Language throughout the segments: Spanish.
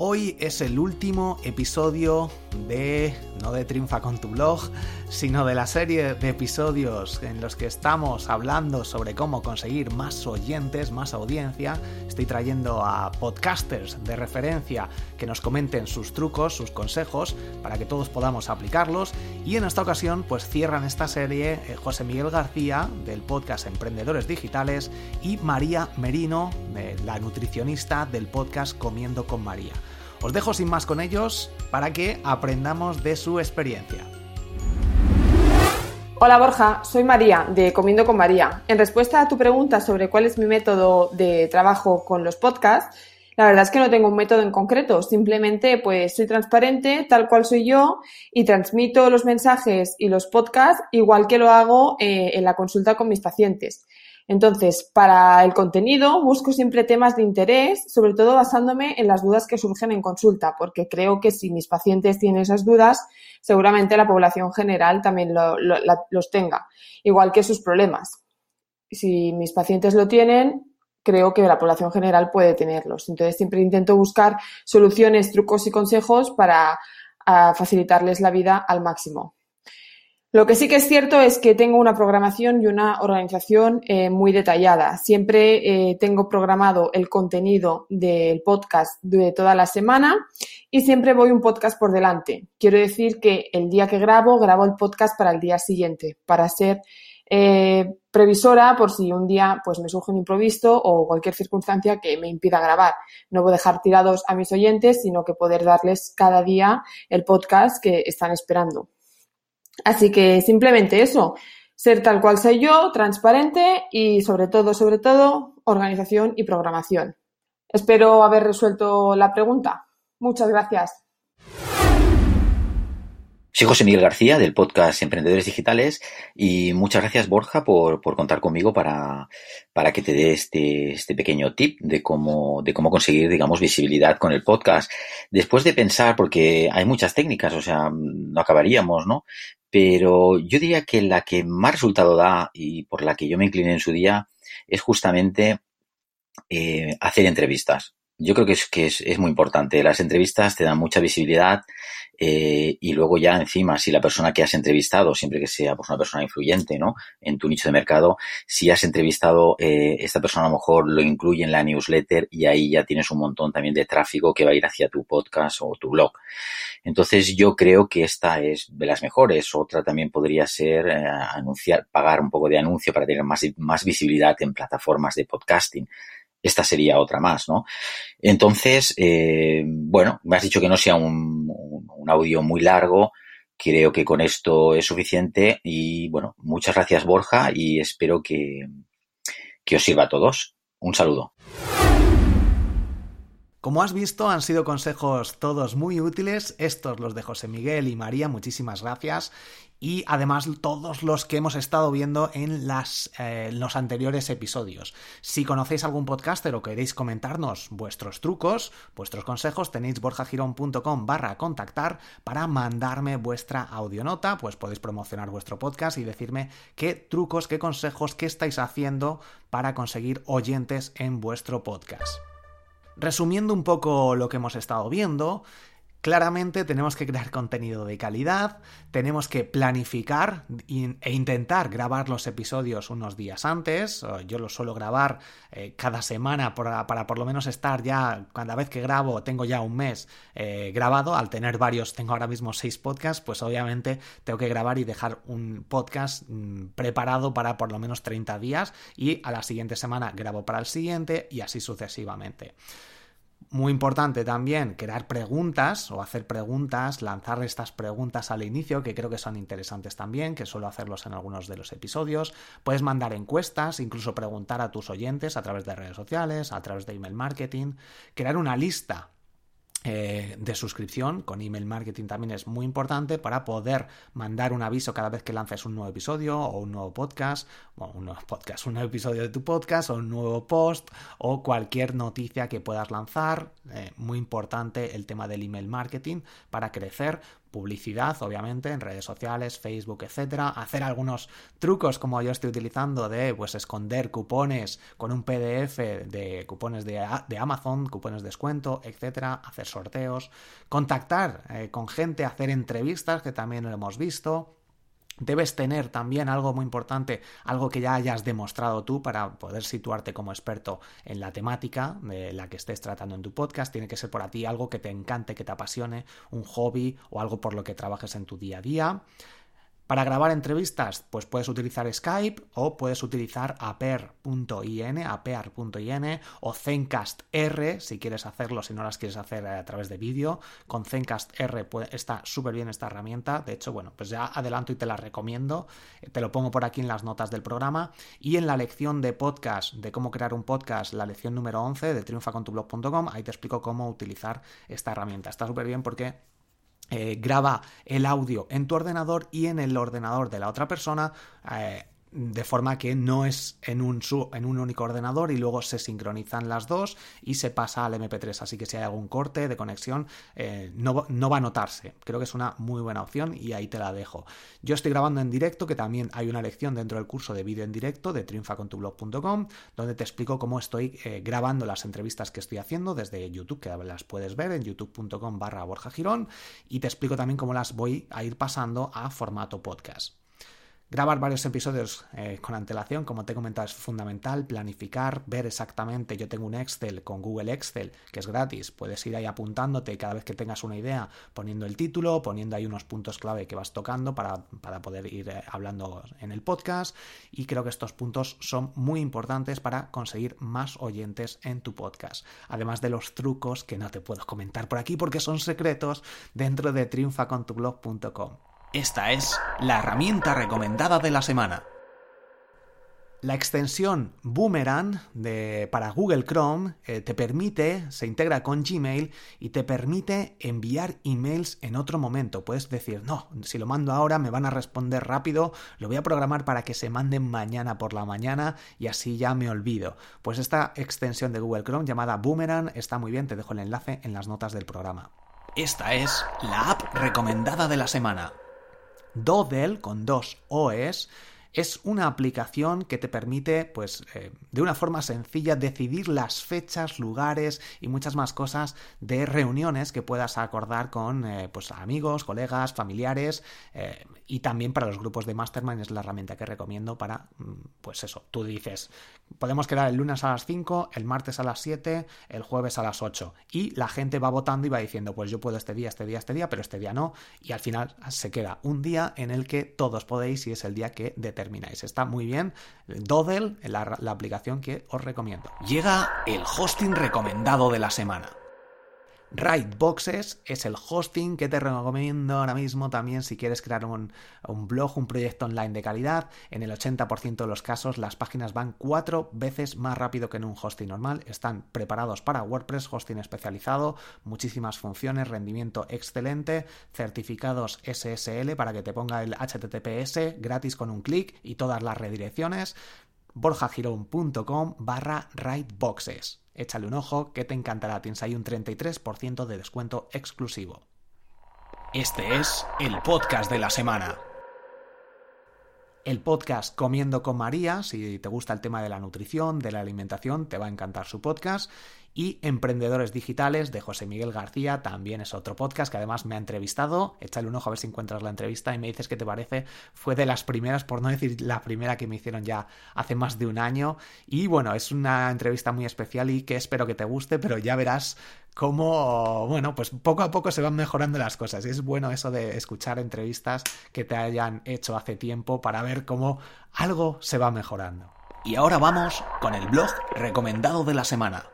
Hoy es el último episodio de, no de Triunfa con tu blog, sino de la serie de episodios en los que estamos hablando sobre cómo conseguir más oyentes, más audiencia. Estoy trayendo a podcasters de referencia que nos comenten sus trucos, sus consejos, para que todos podamos aplicarlos. Y en esta ocasión, pues cierran esta serie eh, José Miguel García del podcast Emprendedores Digitales y María Merino, la nutricionista del podcast Comiendo con María. Os dejo sin más con ellos para que aprendamos de su experiencia. Hola Borja, soy María de Comiendo con María. En respuesta a tu pregunta sobre cuál es mi método de trabajo con los podcasts, la verdad es que no tengo un método en concreto, simplemente pues soy transparente tal cual soy yo y transmito los mensajes y los podcasts igual que lo hago eh, en la consulta con mis pacientes. Entonces, para el contenido busco siempre temas de interés, sobre todo basándome en las dudas que surgen en consulta, porque creo que si mis pacientes tienen esas dudas, seguramente la población general también los tenga, igual que sus problemas. Si mis pacientes lo tienen, creo que la población general puede tenerlos. Entonces, siempre intento buscar soluciones, trucos y consejos para facilitarles la vida al máximo. Lo que sí que es cierto es que tengo una programación y una organización eh, muy detallada. Siempre eh, tengo programado el contenido del podcast de toda la semana y siempre voy un podcast por delante. Quiero decir que el día que grabo, grabo el podcast para el día siguiente, para ser eh, previsora por si un día pues me surge un improviso o cualquier circunstancia que me impida grabar. No voy a dejar tirados a mis oyentes, sino que poder darles cada día el podcast que están esperando. Así que simplemente eso, ser tal cual soy yo, transparente y sobre todo, sobre todo, organización y programación. Espero haber resuelto la pregunta. Muchas gracias. Soy José Miguel García del podcast Emprendedores Digitales y muchas gracias Borja por, contar conmigo para, para que te dé este, este pequeño tip de cómo, de cómo conseguir, digamos, visibilidad con el podcast. Después de pensar, porque hay muchas técnicas, o sea, no acabaríamos, ¿no? Pero yo diría que la que más resultado da y por la que yo me incliné en su día es justamente eh, hacer entrevistas. Yo creo que es, que es, muy importante. Las entrevistas te dan mucha visibilidad eh, y luego ya encima, si la persona que has entrevistado, siempre que sea pues, una persona influyente ¿no? en tu nicho de mercado, si has entrevistado, eh, esta persona a lo mejor lo incluye en la newsletter y ahí ya tienes un montón también de tráfico que va a ir hacia tu podcast o tu blog. Entonces yo creo que esta es de las mejores. Otra también podría ser eh, anunciar, pagar un poco de anuncio para tener más, más visibilidad en plataformas de podcasting esta sería otra más, ¿no? Entonces, eh, bueno, me has dicho que no sea un, audio muy largo, creo que con esto es suficiente y bueno, muchas gracias Borja y espero que, que os sirva a todos. Un saludo. Como has visto, han sido consejos todos muy útiles. Estos los de José Miguel y María, muchísimas gracias y además todos los que hemos estado viendo en, eh, los anteriores episodios. Si conocéis algún podcaster o queréis comentarnos vuestros trucos, vuestros consejos, tenéis borjagirón.com barra contactar para mandarme vuestra audionota, pues podéis promocionar vuestro podcast y decirme qué trucos, qué consejos, qué estáis haciendo para conseguir oyentes en vuestro podcast. Resumiendo un poco lo que hemos estado viendo, Claramente tenemos que crear contenido de calidad, tenemos que planificar e intentar grabar los episodios unos días antes. Yo los suelo grabar eh, cada semana para, por lo menos estar ya, cada vez que grabo tengo ya un mes eh, grabado. Al tener varios, tengo ahora mismo seis podcasts, pues obviamente tengo que grabar y dejar un podcast mm, preparado para por lo menos 30 días y a la siguiente semana grabo para el siguiente y así sucesivamente. Muy importante también crear preguntas o hacer preguntas, lanzar estas preguntas al inicio, que creo que son interesantes también, que suelo hacerlos en algunos de los episodios. Puedes mandar encuestas, incluso preguntar a tus oyentes a través de redes sociales, a través de email marketing, crear una lista eh, de suscripción con email marketing también es muy importante para poder mandar un aviso cada vez que lances un nuevo episodio o un nuevo podcast, o un nuevo podcast, un episodio de tu podcast o un nuevo post o cualquier noticia que puedas lanzar. Eh, muy importante el tema del email marketing para crecer publicidad, obviamente, en redes sociales, Facebook, etcétera, hacer algunos trucos como yo estoy utilizando de pues esconder cupones con un PDF de cupones de, de Amazon, cupones de descuento, etcétera, hacer sorteos, contactar eh, con gente, hacer entrevistas, que también lo hemos visto, Debes tener también algo muy importante, algo que ya hayas demostrado tú para poder situarte como experto en la temática de la que estés tratando en tu podcast. Tiene que ser por a ti algo que te encante, que te apasione, un hobby o algo por lo que trabajes en tu día a día. Para grabar entrevistas, pues puedes utilizar Skype o puedes utilizar aper.in, apear.in o Zencast R si quieres hacerlo, si no las quieres hacer a través de vídeo. Con Zencast R está súper bien esta herramienta. De hecho, bueno, pues ya adelanto y te la recomiendo. Te lo pongo por aquí en las notas del programa. Y en la lección de podcast, de cómo crear un podcast, la lección número 11 de triunfacontublog.com, ahí te explico cómo utilizar esta herramienta. Está súper bien porque eh, graba el audio en tu ordenador y en el ordenador de la otra persona eh, de forma que no es en un, en un único ordenador y luego se sincronizan las dos y se pasa al MP3. Así que si hay algún corte de conexión, eh, no, no, va a notarse. Creo que es una muy buena opción y ahí te la dejo. Yo estoy grabando en directo, que también hay una lección dentro del curso de vídeo en directo de triunfacontublog.com, donde te explico cómo estoy eh, grabando las entrevistas que estoy haciendo desde YouTube, que las puedes ver en youtube.com barra Borja Girón, y te explico también cómo las voy a ir pasando a formato podcast. Grabar varios episodios eh, con antelación, como te he comentado, es fundamental. Planificar, ver exactamente. Yo tengo un Excel con Google Excel que es gratis. Puedes ir ahí apuntándote cada vez que tengas una idea, poniendo el título, poniendo ahí unos puntos clave que vas tocando para, poder ir eh, hablando en el podcast. Y creo que estos puntos son muy importantes para conseguir más oyentes en tu podcast. Además de los trucos que no te puedo comentar por aquí porque son secretos dentro de triunfacontublog.com. Esta es la herramienta recomendada de la semana. La extensión Boomerang para Google Chrome eh, te permite, se integra con Gmail y te permite enviar emails en otro momento. Puedes decir, no, si lo mando ahora me van a responder rápido, lo voy a programar para que se manden mañana por la mañana y así ya me olvido. Pues esta extensión de Google Chrome llamada Boomerang está muy bien, te dejo el enlace en las notas del programa. Esta es la app recomendada de la semana. Dodel con dos OS es una aplicación que te permite, pues, eh, de una forma sencilla decidir las fechas, lugares y muchas más cosas de reuniones que puedas acordar con, eh, pues, amigos, colegas, familiares eh, y también para los grupos de Mastermind es la herramienta que recomiendo para, mm, pues eso, tú dices, podemos quedar el lunes a las 5, el martes a las 7, el jueves a las 8 y la gente va votando y va diciendo, pues yo puedo este día, este día, este día, pero este día no y al final se queda un día en el que todos podéis y es el día que determináis. Está muy bien, Dodel, la, la aplicación que os recomiendo. Llega el hosting recomendado de la semana. Boxes es el hosting que te recomiendo ahora mismo también si quieres crear un, blog, un proyecto online de calidad. En el 80% de los casos las páginas van cuatro veces más rápido que en un hosting normal. Están preparados para WordPress, hosting especializado, muchísimas funciones, rendimiento excelente, certificados SSL para que te ponga el HTTPS gratis con un clic y todas las redirecciones borjagirón.com barra Boxes Échale un ojo que te encantará, tienes ahí un 33% de descuento exclusivo. Este es el podcast de la semana el podcast Comiendo con María, si te gusta el tema de la nutrición, de la alimentación, te va a encantar su podcast. Y Emprendedores Digitales de José Miguel García, también es otro podcast que además me ha entrevistado. Échale un ojo a ver si encuentras la entrevista y me dices qué te parece. Fue de las primeras, por no decir la primera que me hicieron ya hace más de un año. Y bueno, es una entrevista muy especial y que espero que te guste, pero ya verás cómo, bueno, pues poco a poco se van mejorando las cosas. Y es bueno eso de escuchar entrevistas que te hayan hecho hace tiempo para ver cómo algo se va mejorando. Y ahora vamos con el blog recomendado de la semana.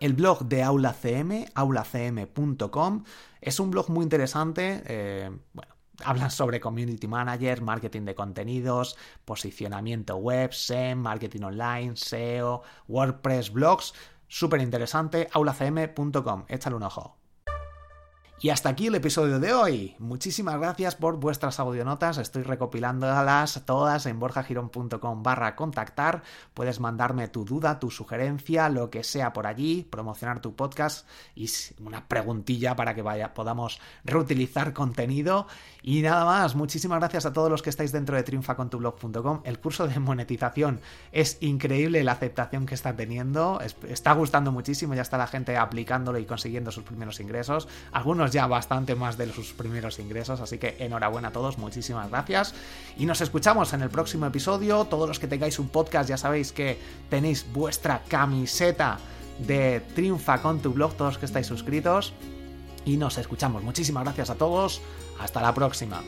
El blog de AulaCM, aulacm.com, es un blog muy interesante. Eh, bueno, hablan sobre community manager, marketing de contenidos, posicionamiento web, SEM, marketing online, SEO, WordPress, blogs. Súper interesante, aulacm.com. Échale un ojo. Y hasta aquí el episodio de hoy. Muchísimas gracias por vuestras audionotas. Estoy recopilándolas todas en borjagirón.com barra contactar. Puedes mandarme tu duda, tu sugerencia, lo que sea por allí, promocionar tu podcast y una preguntilla para que vaya, podamos reutilizar contenido. Y nada más, muchísimas gracias a todos los que estáis dentro de triunfacontublog.com. El curso de monetización es increíble la aceptación que está teniendo. Está gustando muchísimo, ya está la gente aplicándolo y consiguiendo sus primeros ingresos. Algunos ya bastante más de sus primeros ingresos, así que enhorabuena a todos, muchísimas gracias. Y nos escuchamos en el próximo episodio. Todos los que tengáis un podcast ya sabéis que tenéis vuestra camiseta de Triunfa con tu blog, todos los que estáis suscritos. Y nos escuchamos. Muchísimas gracias a todos. Hasta la próxima.